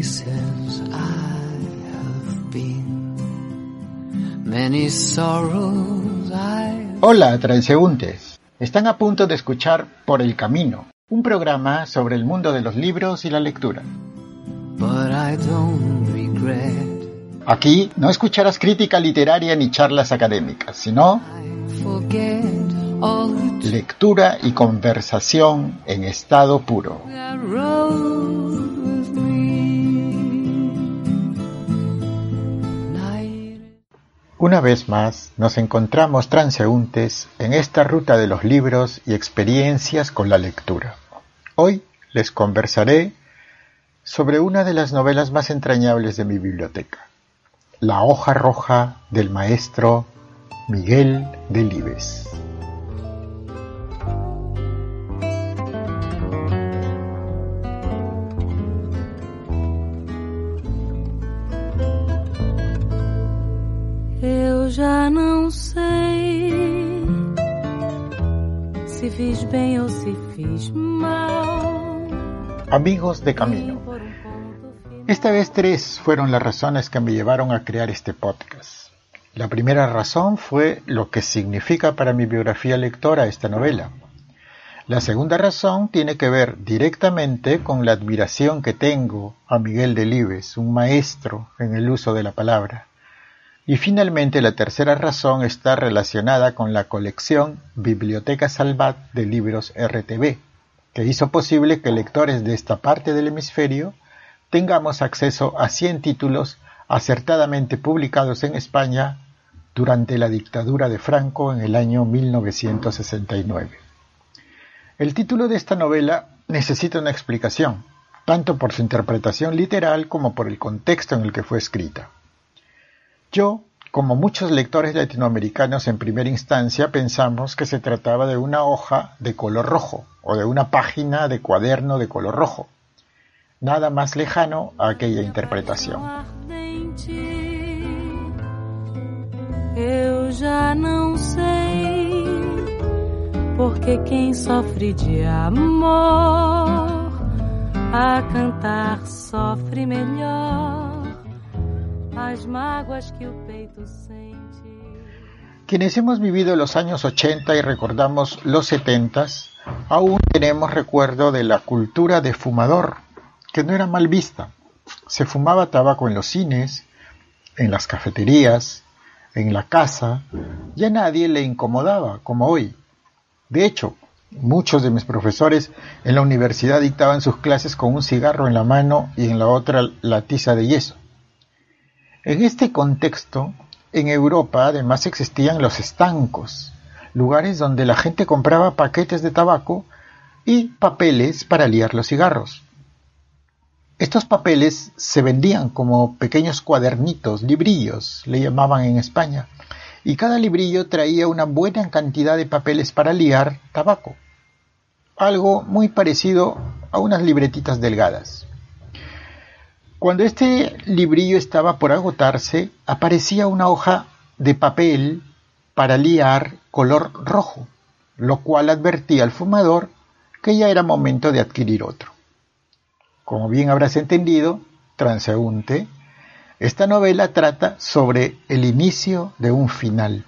Places I have been, many sorrows I Hola, transeúntes. Están a punto de escuchar Por el Camino, un programa sobre el mundo de los libros y la lectura. but I don't regret. Aquí no escucharás crítica literaria ni charlas académicas, sino lectura y conversación en estado puro. Una vez más, nos encontramos transeúntes en esta ruta de los libros y experiencias con la lectura. Hoy les conversaré sobre una de las novelas más entrañables de mi biblioteca, La hoja roja del maestro Miguel Delibes. Já não sei se fiz bem ou se fiz mal. Amigos de camino. Por um. Esta vez tres fueron las razones que me llevaron a crear este podcast. La primera razón fue lo que significa para mi biografía lectora esta novela. La segunda razón tiene que ver directamente con la admiración que tengo a Miguel Delibes, un maestro en el uso de la palabra. Y finalmente la tercera razón está relacionada con la colección Biblioteca Salvat de libros RTV, que hizo posible que lectores de esta parte del hemisferio tengamos acceso a 100 títulos acertadamente publicados en España durante la dictadura de Franco en el año 1969. El título de esta novela necesita una explicación, tanto por su interpretación literal como por el contexto en el que fue escrita. Yo, como muchos lectores latinoamericanos en primera instancia, pensamos que se trataba de una hoja de color rojo o de una página de cuaderno de color rojo. Nada más lejano a aquella interpretación. Eu já não sei porque quem sofre de amor a cantar sofre melhor as mágoas que o peito. Quienes hemos vivido los años 80 y recordamos los 70, aún tenemos recuerdo de la cultura de fumador, que no era mal vista. Se fumaba tabaco en los cines, en las cafeterías, en la casa, y a nadie le incomodaba, como hoy. De hecho, muchos de mis profesores en la universidad dictaban sus clases con un cigarro en la mano y en la otra la tiza de yeso. En este contexto, en Europa además existían los estancos, lugares donde la gente compraba paquetes de tabaco y papeles para liar los cigarros. Estos papeles se vendían como pequeños cuadernitos, librillos, le llamaban en España, y cada librillo traía una buena cantidad de papeles para liar tabaco. Algo muy parecido a unas libretitas delgadas. Cuando este librillo estaba por agotarse, aparecía una hoja de papel para liar color rojo, lo cual advertía al fumador que ya era momento de adquirir otro. Como bien habrás entendido, transeúnte, esta novela trata sobre el inicio de un final.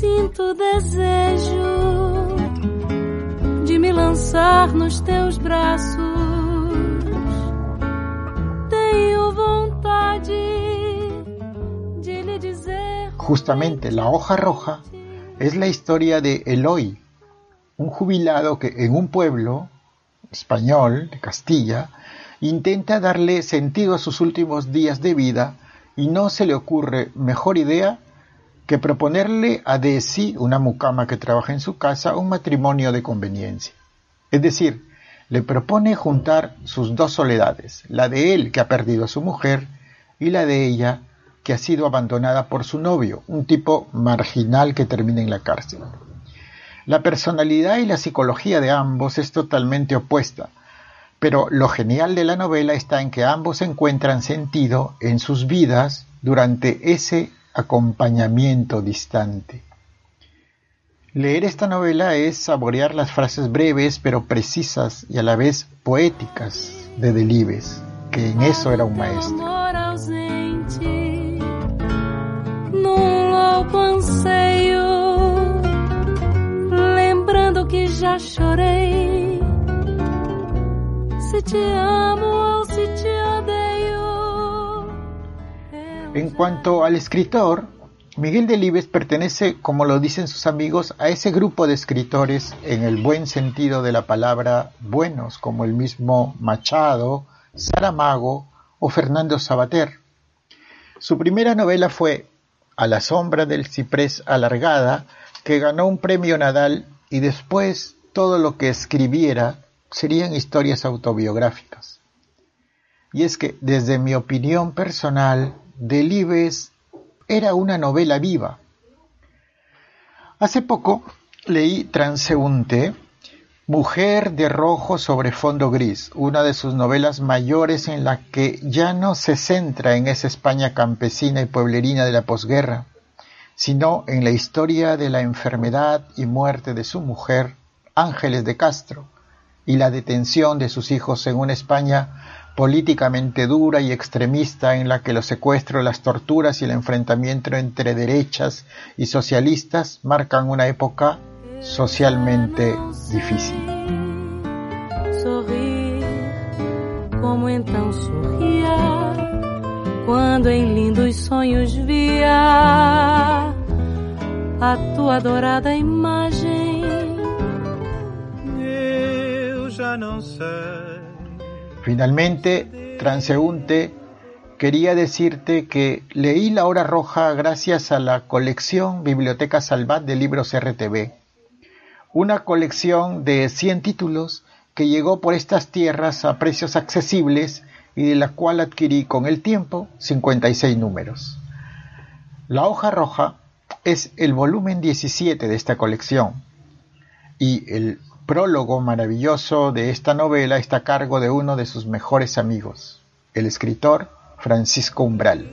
Sinto desejo de me lançar nos teus braços. Tenho vontade de. Justamente la hoja roja es la historia de Eloy, un jubilado que en un pueblo español de Castilla intenta darle sentido a sus últimos días de vida y no se le ocurre mejor idea que proponerle a Desi, una mucama que trabaja en su casa, un matrimonio de conveniencia. Es decir, le propone juntar sus dos soledades, la de él que ha perdido a su mujer y la de ella que ha sido abandonada por su novio, un tipo marginal que termina en la cárcel. La personalidad y la psicología de ambos es totalmente opuesta, pero lo genial de la novela está en que ambos encuentran sentido en sus vidas durante ese acompañamiento distante. Leer esta novela es saborear las frases breves pero precisas y a la vez poéticas de Delibes, que en eso era un maestro. te amo te odeio. En cuanto al escritor, Miguel Delibes pertenece, como lo dicen sus amigos, a ese grupo de escritores en el buen sentido de la palabra buenos, como el mismo Machado, Saramago o Fernando Sabater. Su primera novela fue A la sombra del ciprés alargada, que ganó un premio Nadal y después todo lo que escribiera serían historias autobiográficas. Y es que, desde mi opinión personal, Delibes era una novela viva. Hace poco leí Transeúnte, Mujer de rojo sobre fondo gris, una de sus novelas mayores en la que ya no se centra en esa España campesina y pueblerina de la posguerra, sino en la historia de la enfermedad y muerte de su mujer, Ángeles de Castro, y la detención de sus hijos en una España políticamente dura y extremista en la que los secuestros, las torturas y el enfrentamiento entre derechas y socialistas marcan una época socialmente difícil. Sorrir como então sorria quando em lindos sonhos via a tua adorada imagem. Eu já não sei. Finalmente, transeúnte, quería decirte que leí La Hora Roja gracias a la colección Biblioteca Salvat de libros RTV, una colección de 100 títulos que llegó por estas tierras a precios accesibles y de la cual adquirí con el tiempo 56 números. La hoja roja es el volumen 17 de esta colección y el prólogo maravilloso de esta novela está a cargo de uno de sus mejores amigos, el escritor Francisco Umbral.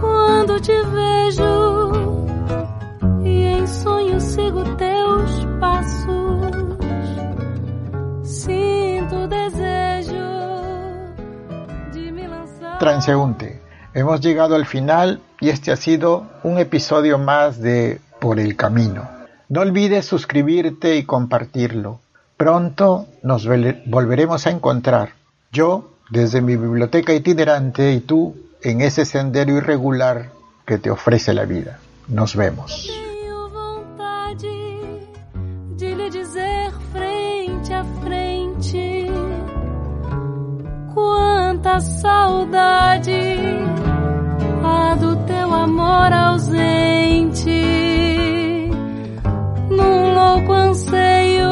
Quando te vejo e em sonho sigo teus passos, sinto o desejo de me. Transeúnte, hemos llegado al final y este ha sido un episodio más de Por el Camino. No olvides suscribirte y compartirlo. Pronto nos volveremos a encontrar. Yo desde mi biblioteca itinerante y tú en ese sendero irregular que te ofrece la vida. Nos vemos. Amor ausente num louco anseio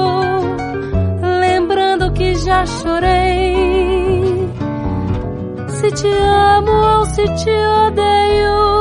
lembrando que já chorei. Se te amo ou se te odeio